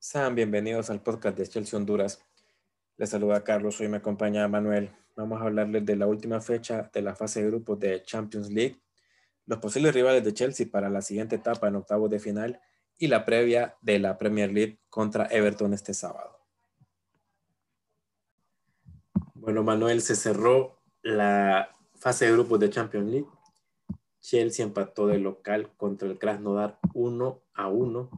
Sean bienvenidos al podcast de Chelsea Honduras. Les saluda Carlos, hoy me acompaña Manuel. Vamos a hablarles de la última fecha de la fase de grupos de Champions League, los posibles rivales de Chelsea para la siguiente etapa en octavos de final y la previa de la Premier League contra Everton este sábado. Bueno, Manuel, se cerró la fase de grupos de Champions League. Chelsea empató de local contra el Krasnodar 1 a 1.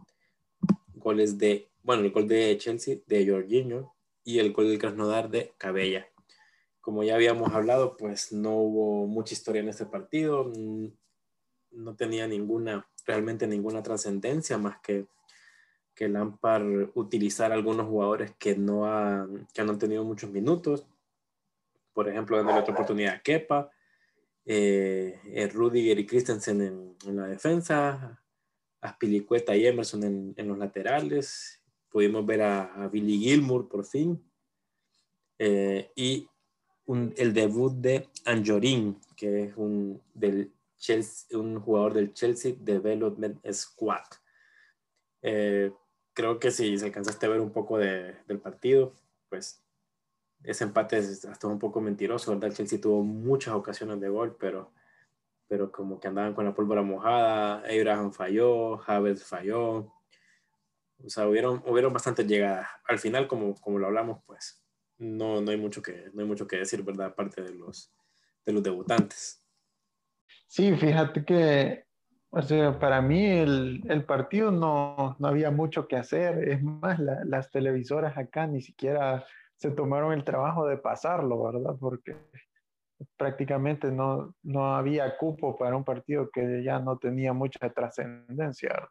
Goles de bueno, el gol de Chelsea de Jorginho y el gol del Krasnodar de Cabella. Como ya habíamos hablado, pues no hubo mucha historia en este partido, mm, no tenía ninguna, realmente ninguna trascendencia más que que Lampard utilizar algunos jugadores que no, han, que no han tenido muchos minutos, por ejemplo, dándole otra oportunidad a Kepa, eh, eh, Rudiger y Christensen en, en, la defensa, Aspilicueta y Emerson en, en los laterales, pudimos ver a, Billy Gilmour por fin. Eh, y el debut de Anjorin, que es un, del Chelsea, un jugador del Chelsea Development Squad. Eh, creo que si se alcanzaste a ver un poco de, del partido, pues ese empate es hasta un poco mentiroso, ¿verdad? Chelsea tuvo muchas ocasiones de gol, pero, pero como que andaban con la pólvora mojada, Abraham falló, Havertz falló, o sea, hubieron, hubieron bastantes llegadas. Al final, como, como lo hablamos, pues no, no, hay mucho que, no hay mucho que decir, ¿verdad? Aparte de los, de los debutantes. Sí, fíjate que o sea, para mí el, el partido no, no, había mucho que hacer. Es más, las televisoras acá ni siquiera se tomaron el trabajo de pasarlo, ¿verdad? Porque prácticamente no, no había cupo para un partido que ya no tenía mucha trascendencia.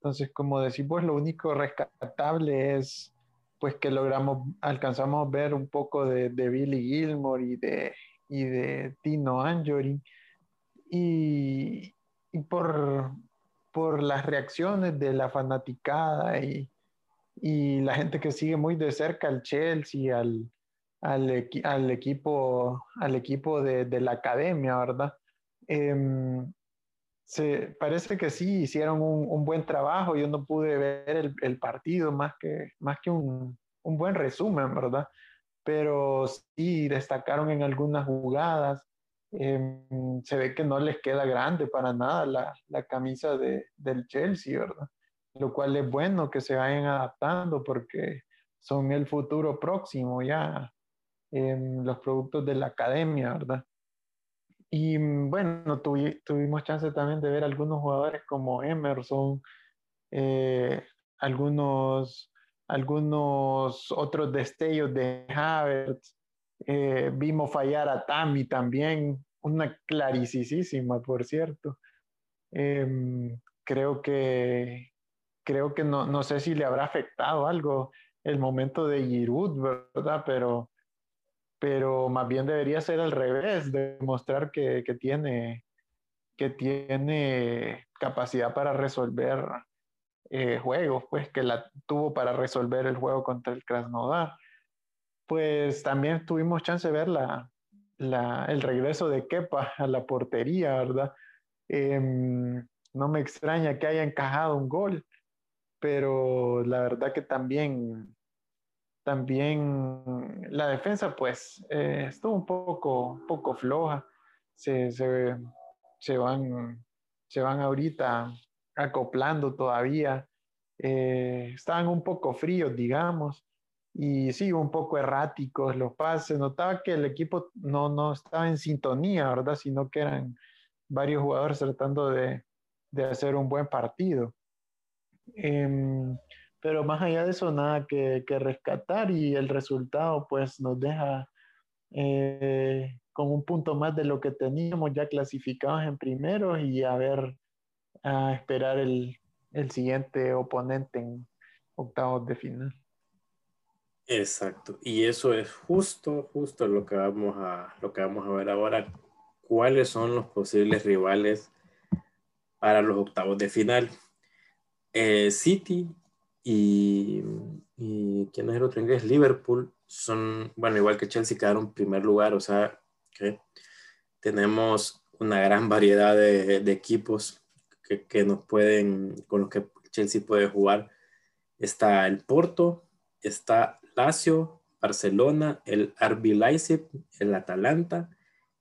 Entonces, como decimos, lo único rescatable es pues que logramos, alcanzamos ver un poco de, de Billy Gilmore y de, y de Tino Anjori. Y, y por, por las reacciones de la fanaticada y, y, la gente que sigue muy de cerca al Chelsea, al, al, al equipo, al equipo de, de, la academia, ¿verdad? Eh, se, parece que sí hicieron un, un, buen trabajo. Yo no pude ver el, el partido más que, más que un, un, buen resumen, ¿verdad? Pero sí destacaron en algunas jugadas. Eh, se ve que no les queda grande para nada la, la camisa de, del Chelsea, ¿verdad? Lo cual es bueno que se vayan adaptando porque son el futuro próximo ya, eh, los productos de la academia, ¿verdad? Y mm, bueno, tuvimos chance también de ver algunos jugadores como Emerson, eh, algunos, algunos otros destellos de Havertz. Eh, vimos fallar a Tami también, una claricisísima, por cierto. Em, creo que, creo que no, no sé si le habrá afectado algo el momento de Giroud, ¿verdad? Pero pero más bien debería ser al revés, demostrar que, que, tiene, que tiene capacidad para resolver eh, juegos, pues que la tuvo para resolver el juego contra el Krasnodar. Pues también tuvimos chance de ver la, la, el regreso de Kepa a la portería, ¿verdad? Eh, no me extraña que haya encajado un gol, pero la verdad que también también la defensa, pues, eh, estuvo un poco, poco floja. Se, se, se, van, se van ahorita acoplando todavía. Eh, estaban un poco fríos, digamos, y sí, un poco erráticos los pases. Notaba que el equipo no, no estaba en sintonía, ¿verdad? Sino que eran varios jugadores tratando de, de hacer un buen partido. Eh, pero más allá de eso, nada que, que rescatar y el resultado pues nos deja eh, con un punto más de lo que teníamos ya clasificados en primero y a ver, a esperar el, el siguiente oponente en octavos de final. Exacto, y eso es justo, justo lo que vamos a, lo que vamos a ver ahora. ¿Cuáles son los posibles rivales para los octavos de final? Eh, City y, y ¿quién es el otro inglés? Liverpool son, bueno, igual que Chelsea quedaron en primer lugar, o sea, que tenemos una gran variedad de, de equipos que, que, nos pueden, con los que Chelsea puede jugar. Está el Porto, está Lazio, Barcelona, el RB Leipzig, el Atalanta,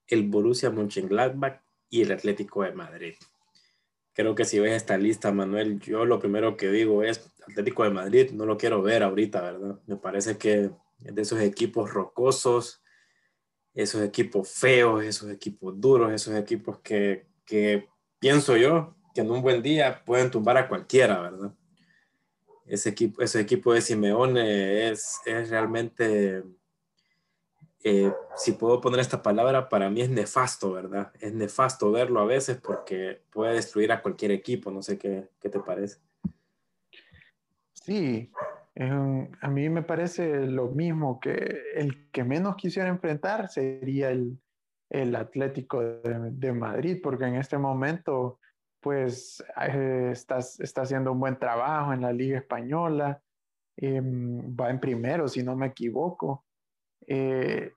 el Borussia Mönchengladbach y el Atlético de Madrid. Creo que si ves esta lista, Manuel, yo lo primero que digo es Atlético de Madrid, no lo quiero ver ahorita, ¿verdad? Me parece que es de esos equipos rocosos, esos equipos feos, esos equipos duros, esos equipos que, que pienso yo que en un buen día pueden tumbar a cualquiera, ¿verdad? Ese equipo, ese equipo de Simeone es, es realmente, eh, si puedo poner esta palabra, para mí es nefasto, ¿verdad? Es nefasto verlo a veces porque puede destruir a cualquier equipo, no sé qué, qué te parece. Sí, a mí me parece lo mismo que el que menos quisiera enfrentar sería el, el Atlético de, Madrid, porque en este momento pues eh, está, haciendo un buen trabajo en la Liga Española, em, va en primero, si no me equivoco. Eh,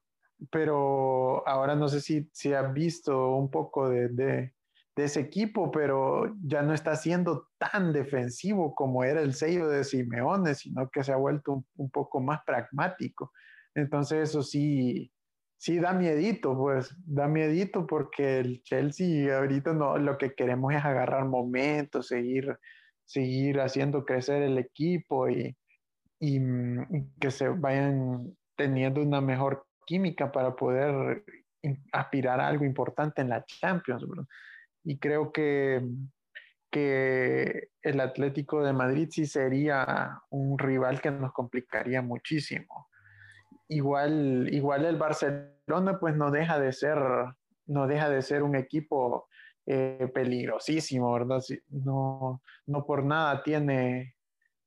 pero ahora no sé si, si has visto un poco de, de, ese equipo, pero ya no está siendo tan defensivo como era el sello de Simeone, sino que se ha vuelto un, un poco más pragmático. Entonces eso sí, sí da miedito, pues da miedito porque el Chelsea ahorita no, lo que queremos es agarrar momentos, seguir, seguir haciendo crecer el equipo y, y, mm, que se vayan teniendo una mejor química para poder aspirar a algo importante en la Champions. Y creo que, que el Atlético de Madrid sí sería un rival que nos complicaría muchísimo igual, igual el Barcelona pues no deja de ser, no deja de ser un equipo eh, peligrosísimo, ¿verdad? No, no por nada tiene,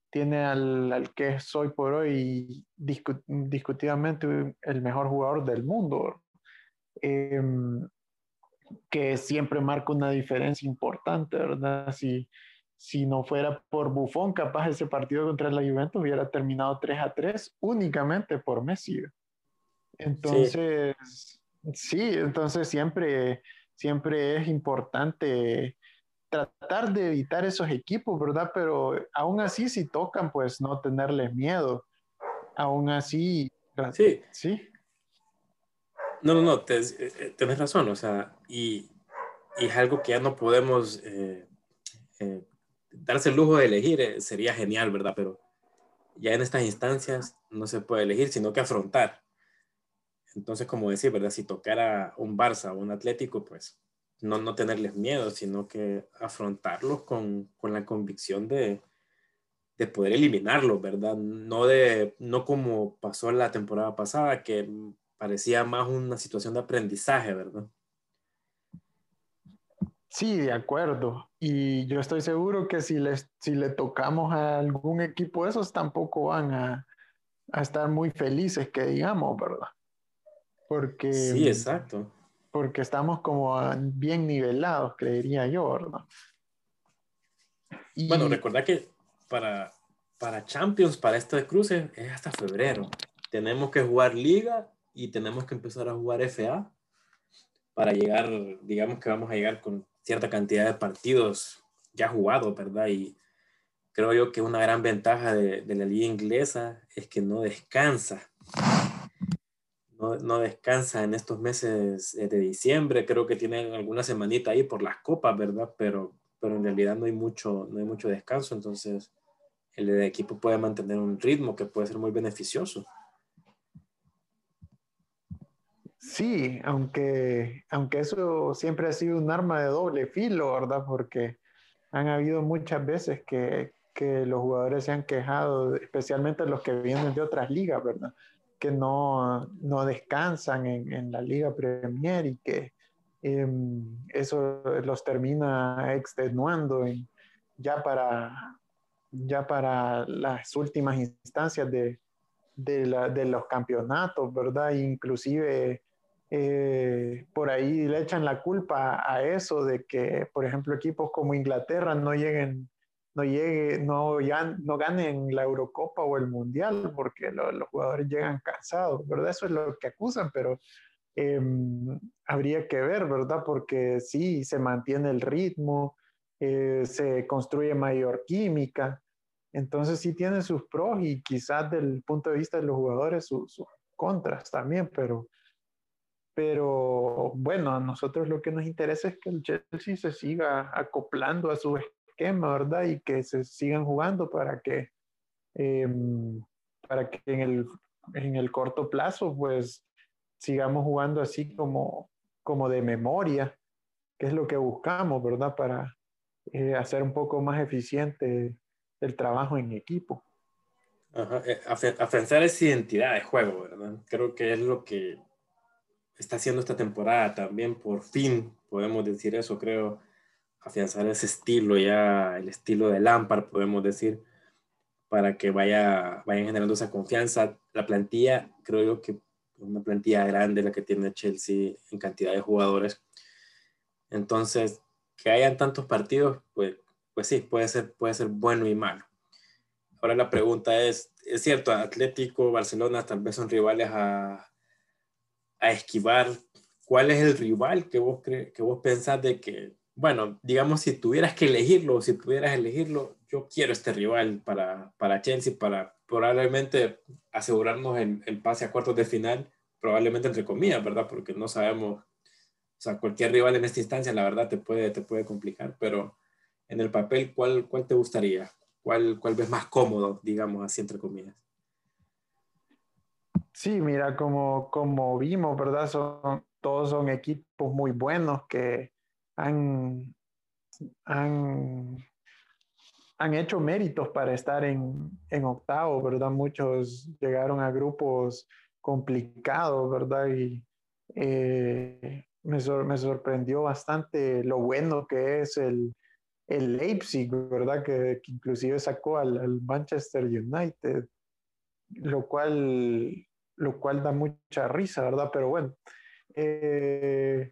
tiene al, al que soy por hoy discutidamente el mejor jugador del mundo, em, que siempre marca una diferencia importante, ¿verdad? Si, si no fuera por Buffon, capaz ese partido contra la Juventus hubiera terminado 3 a 3 únicamente por Messi. Entonces, sí, entonces siempre, siempre es importante tratar de evitar esos equipos, ¿verdad? Pero aún así, si tocan, pues no tenerles miedo. Aún así, sí. Sí. No, no, no, te, eh, razón, o sea, y, y, es algo que ya no podemos eh, eh, darse el lujo de elegir sería genial, ¿verdad? Pero ya en estas instancias no se puede elegir, sino que afrontar. Entonces, como decir, ¿verdad? Si tocara un Barça o un Atlético, pues no, no tenerles miedo, sino que afrontarlos con, con la convicción de, de poder eliminarlos, ¿verdad? No, de, no como pasó la temporada pasada, que parecía más una situación de aprendizaje, ¿verdad? Sí, de acuerdo. Y yo estoy seguro que si, les, si le tocamos a algún equipo esos, tampoco van a, a estar muy felices, que digamos, ¿verdad? Porque... Sí, exacto. Porque estamos como bien nivelados, creería yo, ¿verdad? Bueno, recordad que para, para Champions, para este cruce, es hasta febrero. Tenemos que jugar liga y tenemos que empezar a jugar FA para llegar, digamos que vamos a llegar con cierta cantidad de partidos ya jugados, ¿verdad? Y creo yo que una gran ventaja de, la liga inglesa es que no descansa. No, no, descansa en estos meses de diciembre. Creo que tienen alguna semanita ahí por las copas, ¿verdad? Pero, pero en realidad no hay, mucho, no hay mucho descanso. Entonces, el equipo puede mantener un ritmo que puede ser muy beneficioso. Sí, aunque, aunque eso siempre ha sido un arma de doble filo, ¿verdad? Porque han habido muchas veces que, que los jugadores se han quejado, especialmente los que vienen de otras ligas, ¿verdad? Que no, no descansan en, en, la Liga Premier y que eh, eso los termina extenuando en, ya, para, ya para las últimas instancias de, de, la, de los campeonatos, ¿verdad? Inclusive eh, por ahí le echan la culpa a eso de que, por ejemplo, equipos como Inglaterra no lleguen, no llegue, no, ganen la Eurocopa o el Mundial porque los jugadores llegan cansados, ¿verdad? Eso es lo que acusan, pero em, habría que ver, ¿verdad? Porque sí, se mantiene el ritmo, eh, se construye mayor química, Entonces sí tiene sus pros y quizás del punto de vista de los jugadores sus, contras también, pero, pero bueno, a nosotros lo que nos interesa es que el Chelsea se siga acoplando a su esquema, ¿verdad? Y que se sigan jugando para que, em, para que en el, en el corto plazo, pues sigamos jugando así como, como de memoria, que es lo que buscamos, ¿verdad? Para eh, hacer un poco más eficiente el trabajo en equipo. Ajá. Eh, afianzar esa identidad de juego, ¿verdad? Creo que es lo que está haciendo esta temporada también, por fin podemos decir eso, creo, afianzar ese estilo ya, el estilo de Lampard, podemos decir, para que vaya, vayan generando esa confianza. La plantilla, creo yo que una plantilla grande la que tiene Chelsea en cantidad de jugadores. Entonces, que hayan tantos partidos, pues, pues sí, puede ser, puede ser bueno y malo. Ahora la pregunta es, es cierto, Atlético, Barcelona tal vez son rivales a, a esquivar. ¿Cuál es el rival que vos, que vos pensás de que, bueno, digamos, si tuvieras que elegirlo, si pudieras elegirlo, yo quiero este rival para, para Chelsea, para probablemente asegurarnos el, el pase a cuartos de final, probablemente entre comillas, ¿verdad? Porque no sabemos, o sea, cualquier rival en esta instancia, la verdad, te puede, te puede complicar, pero en el papel, ¿cuál, cuál te gustaría? ¿Cuál, ¿Cuál ves más cómodo, digamos, así entre comillas? Sí, mira, como, como vimos, ¿verdad? Son, todos son equipos muy buenos que han, han, han hecho méritos para estar en, en octavo, ¿verdad? Muchos llegaron a grupos complicados, ¿verdad? Y eh, me, me sorprendió bastante lo bueno que es el, el Leipzig, ¿verdad? Que, inclusive sacó al, Manchester United, lo cual, lo cual da mucha risa, ¿verdad? Pero bueno, eh,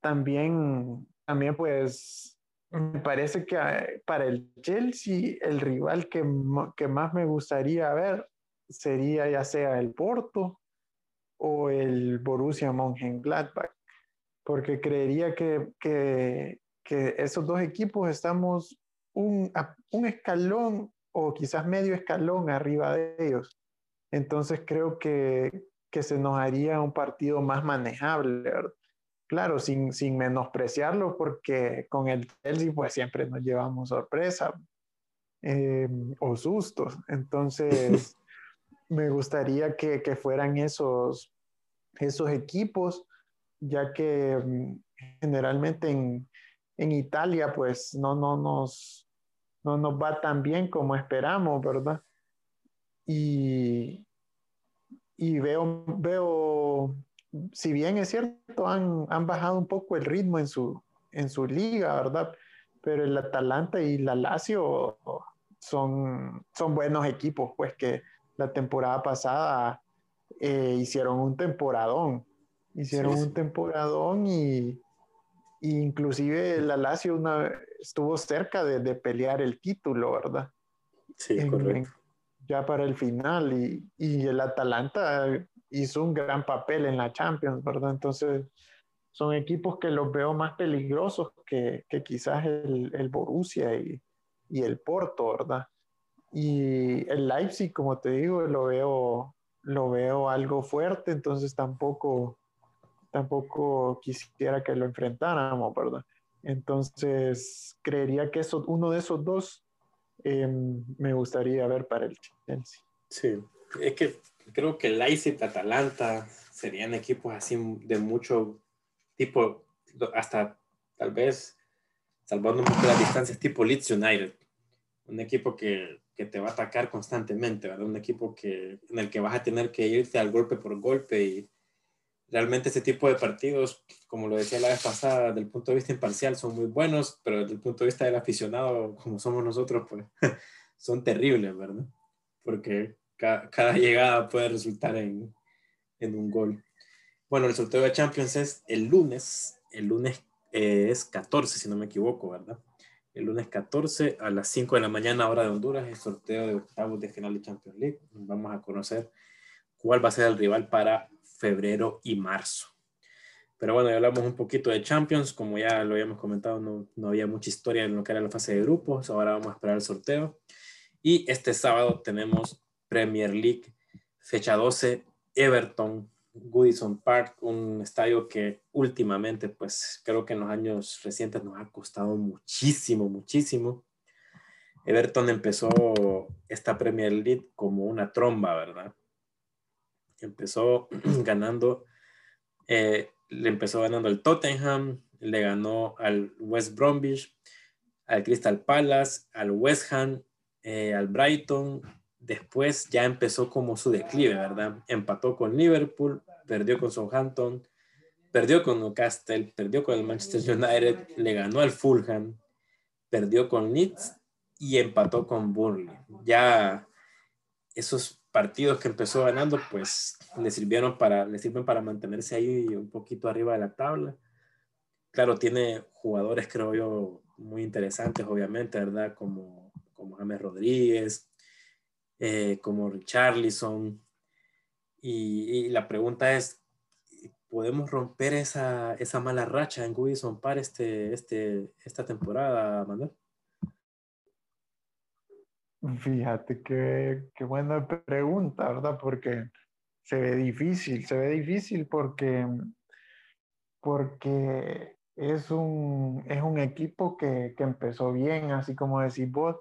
también, también pues me parece que eh, para el Chelsea el rival que, que más me gustaría ver sería ya sea el Porto o el Borussia Mönchengladbach, porque creería que, que esos dos equipos estamos un escalón o quizás medio escalón arriba de ellos. Entonces creo que, que se nos haría un partido más manejable, Claro, sin, sin menospreciarlo, porque con el Chelsea pues siempre nos llevamos sorpresa eh, o sustos. Entonces, me gustaría que, que, fueran esos, esos equipos, ya que mm, generalmente en, en Italia pues no, no, nos, no nos va tan bien como esperamos, ¿verdad? Y, y veo, veo, si bien es cierto, han, han bajado un poco el ritmo en su, en su liga, ¿verdad? Pero el Atalanta y la Lazio son, son buenos equipos, pues que la temporada pasada eh, hicieron un temporadón, hicieron un temporadón y, inclusive la Lazio una, estuvo cerca de, de, pelear el título, ¿verdad? Sí, correcto. Ya para el final y, y, el Atalanta hizo un gran papel en la Champions, ¿verdad? Entonces son equipos que los veo más peligrosos que, que quizás el, el Borussia y, y, el Porto, ¿verdad? Y el Leipzig, como te digo, lo veo, lo veo algo fuerte, entonces tampoco tampoco quisiera que lo enfrentáramos, ¿verdad? Entonces, creería que eso, uno de esos dos em, me gustaría ver para el Chelsea. Sí, es que creo que Leipzig, Atalanta serían equipos así de mucho tipo, hasta tal vez salvando un poco las distancias, tipo Leeds United. Un equipo que, que, te va a atacar constantemente, ¿verdad? Un equipo que, en el que vas a tener que irte al golpe por golpe y realmente ese tipo de partidos, como lo decía la vez pasada, desde el punto de vista imparcial son muy buenos, pero desde el punto de vista del aficionado, como somos nosotros, pues son terribles, ¿verdad? Porque cada, llegada puede resultar en, en, un gol. Bueno, el sorteo de Champions es el lunes, el lunes eh, es 14, si no me equivoco, ¿verdad? El lunes 14 a las 5 de la mañana, hora de Honduras, el sorteo de octavos de final de Champions League. Vamos a conocer cuál va a ser el rival para febrero y marzo. Pero bueno, ya hablamos un poquito de Champions, como ya lo habíamos comentado, no, no, había mucha historia en lo que era la fase de grupos, ahora vamos a esperar el sorteo. Y este sábado tenemos Premier League, fecha 12, Everton, Goodison Park, un estadio que últimamente, pues creo que en los años recientes nos ha costado muchísimo, muchísimo. Everton empezó esta Premier League como una tromba, ¿verdad? Empezó ganando, eh, le empezó ganando el Tottenham, le ganó al West Bromwich, al Crystal Palace, al West Ham, eh, al Brighton. Después ya empezó como su declive, ¿verdad? Empató con Liverpool, perdió con Southampton, perdió con Newcastle, perdió con el Manchester United, le ganó al Fulham, perdió con Leeds y empató con Burnley. Ya esos partidos que empezó ganando, pues le sirvieron para, le sirven para mantenerse ahí un poquito arriba de la tabla. Claro, tiene jugadores, creo yo, muy interesantes, obviamente, ¿verdad? Como, como James Rodríguez, eh, como Richarlison. Y, y, la pregunta es, ¿podemos romper esa, esa mala racha en Goodison Park este, este, esta temporada, Manuel? Fíjate qué, qué buena pregunta, ¿verdad? Porque se ve difícil, se ve difícil porque, porque es, un, es un equipo que, que empezó bien, así como decís vos,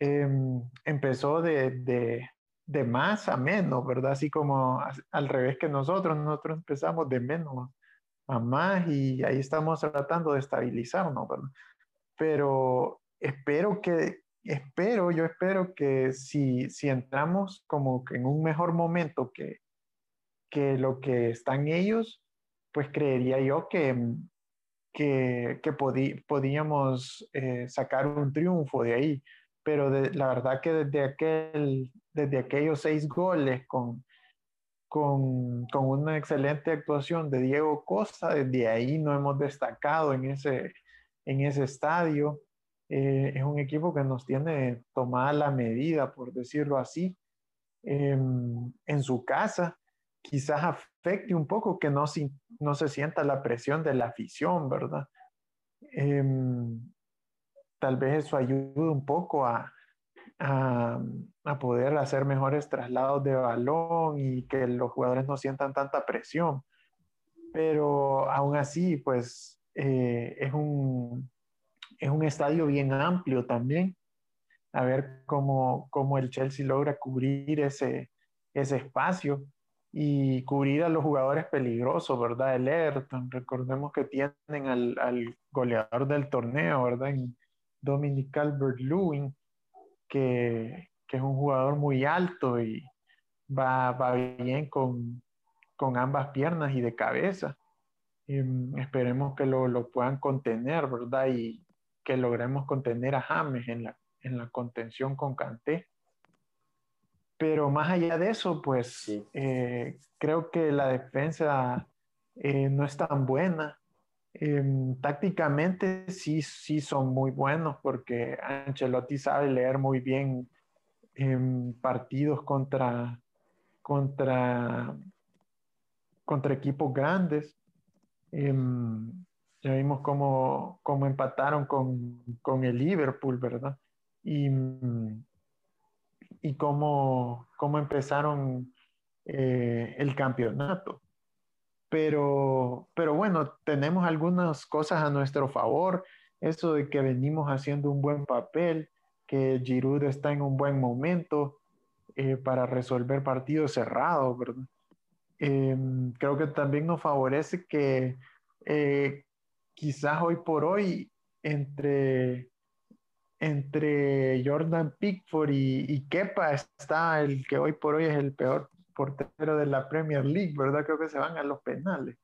em, empezó de, de, de, más a menos, ¿verdad? Así como al revés que nosotros, nosotros empezamos de menos a más y ahí estamos tratando de estabilizarnos, ¿verdad? Pero espero que, espero, yo espero que si, si entramos como que en un mejor momento que, que lo que están ellos, pues creería yo que, que, que podíamos eh, sacar un triunfo de ahí. Pero la verdad que desde, aquel, desde aquellos seis goles con, con, con, una excelente actuación de Diego Costa, desde ahí no hemos destacado en ese, en ese estadio. Eh, es un equipo que nos tiene tomada la medida, por decirlo así, em, en su casa. Quizás afecte un poco que no, no se sienta la presión de la afición, ¿verdad? Em, tal vez eso ayude un poco a, a, a, poder hacer mejores traslados de balón y que los jugadores no sientan tanta presión. Pero aún así, pues eh, es un, es un estadio bien amplio también. A ver cómo, cómo el Chelsea logra cubrir ese, ese espacio y cubrir a los jugadores peligrosos, ¿verdad? El Everton, recordemos que tienen al, al goleador del torneo, ¿verdad? En Dominic Calvert-Lewin, que, que, es un jugador muy alto y va, va bien con, con, ambas piernas y de cabeza. Mm, esperemos que lo, lo, puedan contener, ¿verdad? Y, que logremos contener a James en la, en la contención con Canté. Pero más allá de eso, pues eh, creo que la defensa eh, no es tan buena. Em, tácticamente sí, sí son muy buenos porque Ancelotti sabe leer muy bien em, partidos contra, contra, contra equipos grandes. Ya vimos cómo, cómo empataron con, con, el Liverpool, ¿verdad? Y, y cómo, cómo empezaron eh, el campeonato. Pero, pero bueno, tenemos algunas cosas a nuestro favor. Eso de que venimos haciendo un buen papel, que Giroud está en un buen momento eh, para resolver partidos cerrados, ¿verdad? Em, creo que también nos favorece que eh, quizás hoy por hoy entre, entre Jordan Pickford y, y, Kepa está el que hoy por hoy es el peor portero de la Premier League, ¿verdad? Creo que se van a los penales.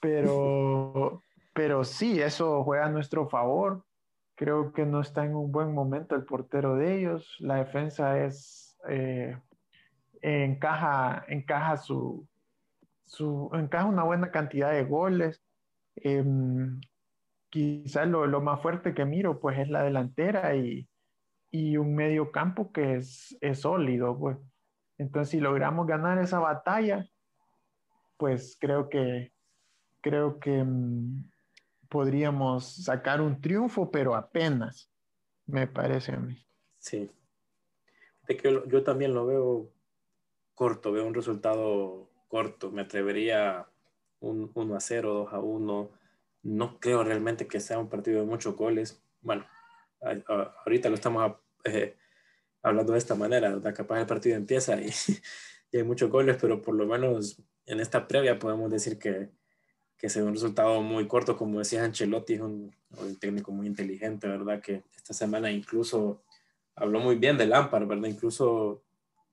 Pero, pero sí, eso juega a nuestro favor. Creo que no está en un buen momento el portero de ellos. La defensa es eh, encaja, encaja su, su encaja una buena cantidad de goles. Eh, quizás lo, lo, más fuerte que miro pues es la delantera y, y un medio campo que es, es, sólido. Pues. Entonces si logramos ganar esa batalla, pues creo que, creo que um, podríamos sacar un triunfo, pero apenas, me parece a mí. Sí. De que yo, también lo veo corto, veo un resultado corto. Me atrevería un 1 a 0, 2 a 1. No creo realmente que sea un partido de muchos goles. Bueno, ahorita lo estamos eh, hablando de esta manera, ¿verdad? Capaz el partido empieza y, y, hay muchos goles, pero por lo menos en esta previa podemos decir que, que sea un resultado muy corto, como decía Ancelotti, es un, un, técnico muy inteligente, ¿verdad? Que esta semana incluso habló muy bien de Lampard, ¿verdad? Incluso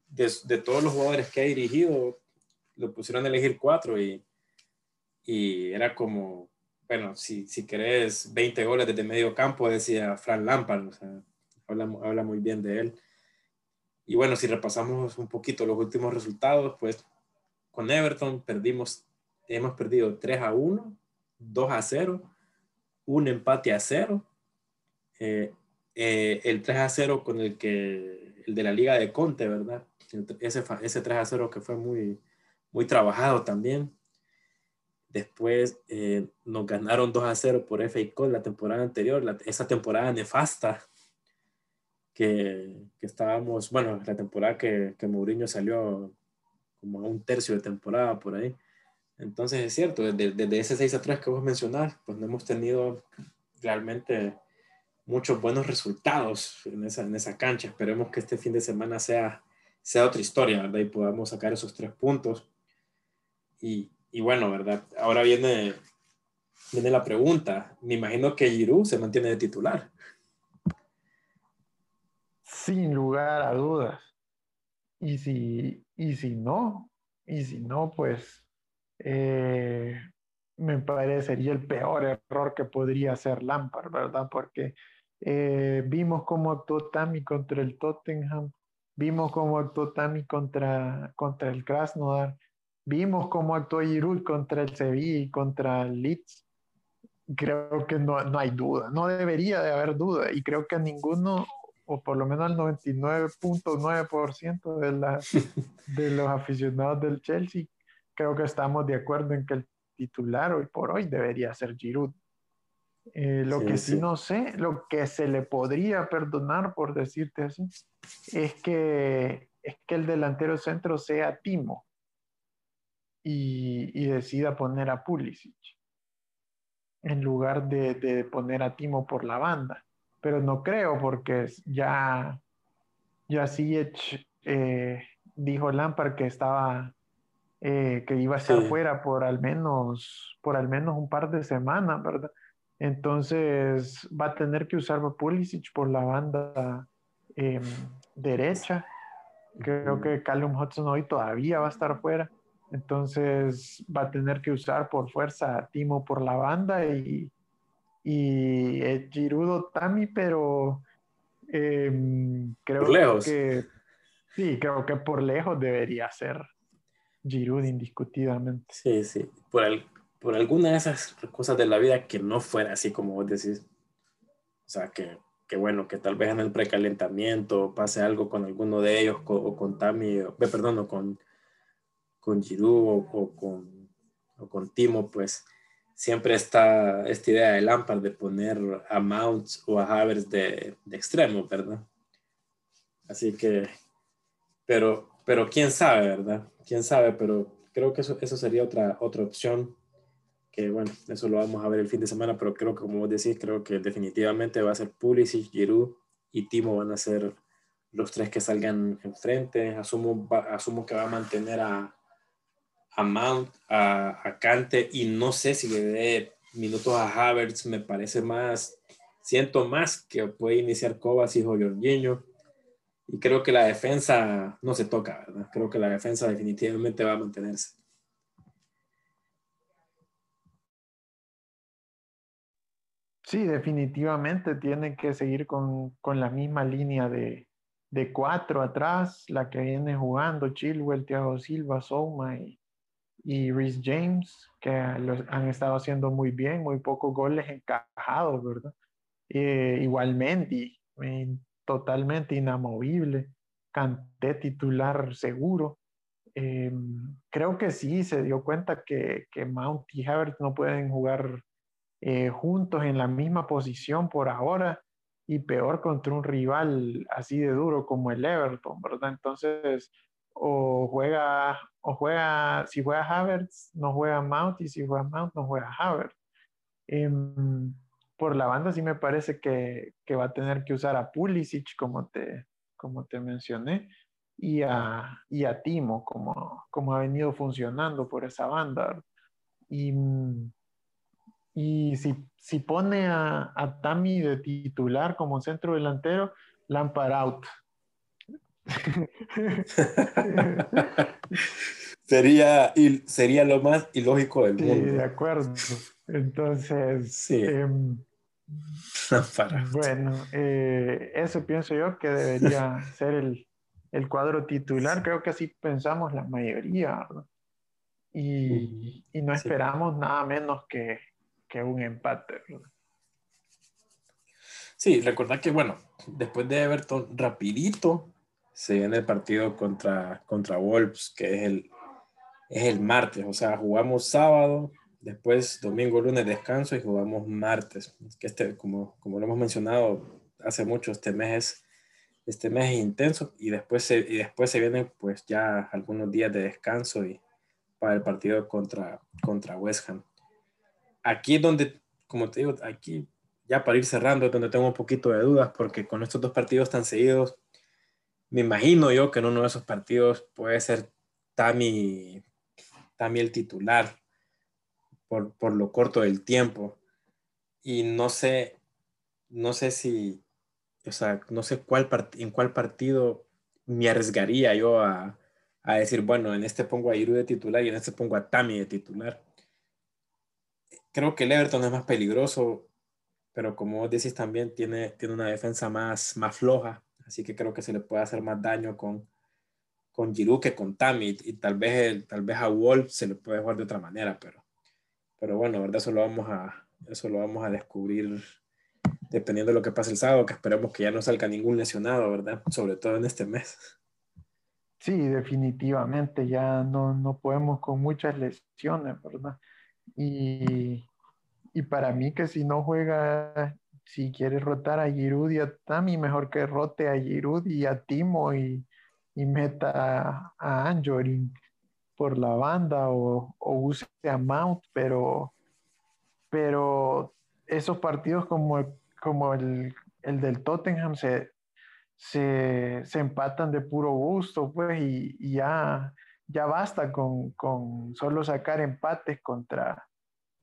de, de todos los jugadores que ha dirigido, lo pusieron a elegir cuatro y, y era como, bueno, si, si querés 20 goles desde medio campo, decía Fran Lampard, o sea, habla, habla muy bien de él. Y bueno, si repasamos un poquito los últimos resultados, pues con Everton perdimos, hemos perdido 3 a 1, 2 a 0, un empate a 0, eh, eh, el 3 a 0 con el que, el de la Liga de Conte, ¿verdad? Ese, ese 3 a 0 que fue muy, muy trabajado también. Después eh, nos ganaron 2 a 0 por FA Cup la temporada anterior, esa temporada nefasta que, que, estábamos, bueno, la temporada que, que Mourinho salió como a un tercio de temporada por ahí. Entonces es cierto, desde, desde ese 6 a 3 que vos mencionás, pues no hemos tenido realmente muchos buenos resultados en esa, en esa cancha. Esperemos que este fin de semana sea, sea otra historia, ¿verdad? Y podamos sacar esos tres puntos. Y, y bueno, ¿verdad? Ahora viene, viene la pregunta. Me imagino que Giroud se mantiene de titular. Sin lugar a dudas. Y si, y si no, y si no, pues eh, me parecería el peor error que podría hacer Lampard, ¿verdad? Porque eh, vimos cómo actuó Tammy contra el Tottenham, vimos cómo actuó Tammy contra, contra el Krasnodar, Vimos cómo actuó Giroud contra el Sevilla y contra el Leeds. Creo que no, no hay duda, no debería de haber duda. Y creo que ninguno, o por lo menos el 99.9% de, la, de los aficionados del Chelsea, creo que estamos de acuerdo en que el titular hoy por hoy debería ser Giroud. Eh, lo que sí, no sé, lo que se le podría perdonar, por decirte así, es que, es que el delantero centro sea Timo y, decida poner a Pulisic en lugar de, poner a Timo por la banda. Pero no creo porque ya, ya eh, dijo Lampard que estaba eh, que iba a estar fuera por al menos por al menos un par de semanas, ¿verdad? Entonces va a tener que usar a Pulisic por la banda em, derecha. Creo que Callum Hudson hoy todavía va a estar fuera. Entonces va a tener que usar por fuerza a Timo por la banda y, y Girudo Tami, pero em, creo que sí, creo que por lejos debería ser Giroud indiscutidamente. Sí, sí, por, por alguna de esas cosas de la vida que no fuera así como vos decís. O sea, que, que bueno, que tal vez en el precalentamiento pase algo con alguno de ellos o con Tami, perdón, o con con Giroud o, con, o con Timo, pues siempre está esta idea de Lampard de poner a Mounts o a Havers de, de extremo, ¿verdad? Así que, pero, pero quién sabe, ¿verdad? Quién sabe, pero creo que eso, eso sería otra, otra opción que bueno, eso lo vamos a ver el fin de semana, pero creo que como vos decís, creo que definitivamente va a ser Pulisic, Giroud y Timo van a ser los tres que salgan enfrente. Asumo, asumo que va a mantener a, a Mount, a, a Kante y no sé si le dé minutos a Havertz, me parece más, siento más que puede iniciar Kovacic o Jorginho y creo que la defensa no se toca, ¿verdad? Creo que la defensa definitivamente va a mantenerse. Sí, definitivamente tiene que seguir con, con la misma línea de, de, cuatro atrás, la que viene jugando Chilwell, Thiago Silva, Souma y, y Rhys James, que han estado haciendo muy bien, muy pocos goles encajados, ¿verdad? Eh, igualmente, totalmente inamovible, canté titular seguro. Eh, creo que sí, se dio cuenta que, que Mount y Havertz no pueden jugar eh, juntos en la misma posición por ahora y peor contra un rival así de duro como el Everton, ¿verdad? Entonces, o juega, o juega, si juega Havertz, no juega Mount, y si juega Mount, no juega Havertz. Em, por la banda sí me parece que, que, va a tener que usar a Pulisic, como te, como te mencioné, y a, y a Timo, como, como ha venido funcionando por esa banda. Y, y si, si pone a, a Tami de titular como centro delantero, Lampard out. sería, sería lo más ilógico del mundo. de acuerdo. Entonces, sí. Em, bueno, eh, eso pienso yo que debería ser el, el, cuadro titular. Creo que así pensamos la mayoría, Y, y, no esperamos nada menos que, que un empate. Sí, recordad que, bueno, después de Everton, rapidito se viene el partido contra, contra Wolves, que es el, es el martes. O sea, jugamos sábado, después domingo, lunes descanso y jugamos martes. Que este, como, como lo hemos mencionado hace mucho, este mes es, este mes es intenso y después, se, y después se vienen pues ya algunos días de descanso y para el partido contra, contra West Ham. Aquí es donde, como te digo, aquí ya para ir cerrando es donde tengo un poquito de dudas porque con estos dos partidos tan seguidos, me imagino yo que en uno de esos partidos puede ser Tami, Tami el titular por, por lo corto del tiempo. Y no sé, no sé si, o sea, no sé cuál en cuál partido me arriesgaría yo a, a, decir, bueno, en este pongo a Iru de titular y en este pongo a Tami de titular. Creo que el Everton es más peligroso, pero como vos decís también tiene, tiene una defensa más, más floja, así que creo que se le puede hacer más daño con, con Giroud que con Tami y tal vez, tal vez a Wolf se le puede jugar de otra manera, pero pero bueno, ¿verdad? Eso lo vamos a, eso lo vamos a descubrir dependiendo de lo que pase el sábado, que esperemos que ya no salga ningún lesionado, ¿verdad? Sobre todo en este mes. Sí, definitivamente, ya no, no podemos con muchas lesiones, ¿verdad? Y, y, para mí que si no juega, si quiere rotar a Giroud y a Tami, mejor que rote a Giroud y a Timo y, y meta a Anjorin por la banda o, use a Mount, pero, pero esos partidos como, como el, del Tottenham se, se, empatan de puro gusto, pues, y, ya, ya basta con, solo sacar empates contra,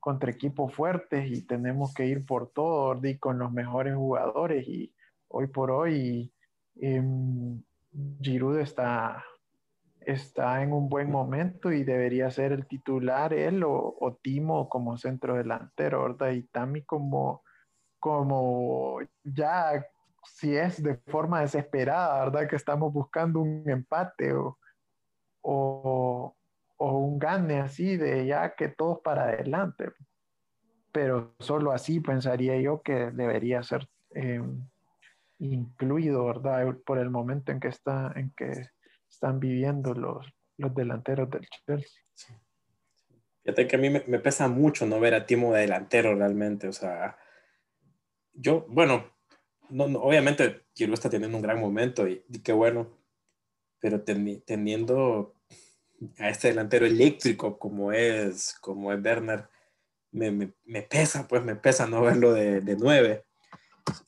contra equipos fuertes y tenemos que ir por todo y con los mejores jugadores y hoy por hoy eh, Giroud está está en un buen momento y debería ser el titular él o, Timo como centro delantero, ¿verdad? Y Tami como, como ya si es de forma desesperada, ¿verdad? Que estamos buscando un empate o, o, un gane así de ya que todos para adelante. Pero solo así pensaría yo que debería ser eh, incluido, ¿verdad? Por el momento en que está, en que están viviendo los, los delanteros del Chelsea. Fíjate que a mí me, pesa mucho no ver a Timo de delantero realmente. O sea, yo, bueno, no, obviamente Giroud está teniendo un gran momento y, qué bueno, pero teniendo a este delantero eléctrico como es, como es Werner, me, me, pesa, pues me pesa no verlo de, de nueve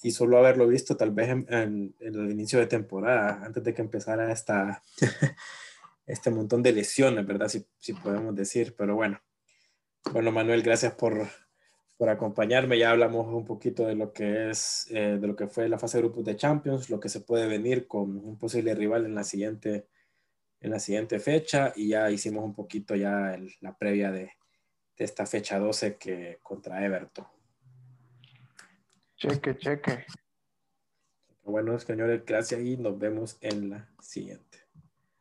y solo haberlo visto tal vez en, el inicio de temporada, antes de que empezara esta, este montón de lesiones, ¿verdad? Si, si, podemos decir, pero bueno. Bueno, Manuel, gracias por, por acompañarme. Ya hablamos un poquito de lo que es, eh, de lo que fue la fase de grupos de Champions, lo que se puede venir con un posible rival en la siguiente, en la siguiente fecha y ya hicimos un poquito ya la previa de, de esta fecha 12 que contra Everton. Cheque, cheque. Bueno, señores, gracias y nos vemos en la siguiente.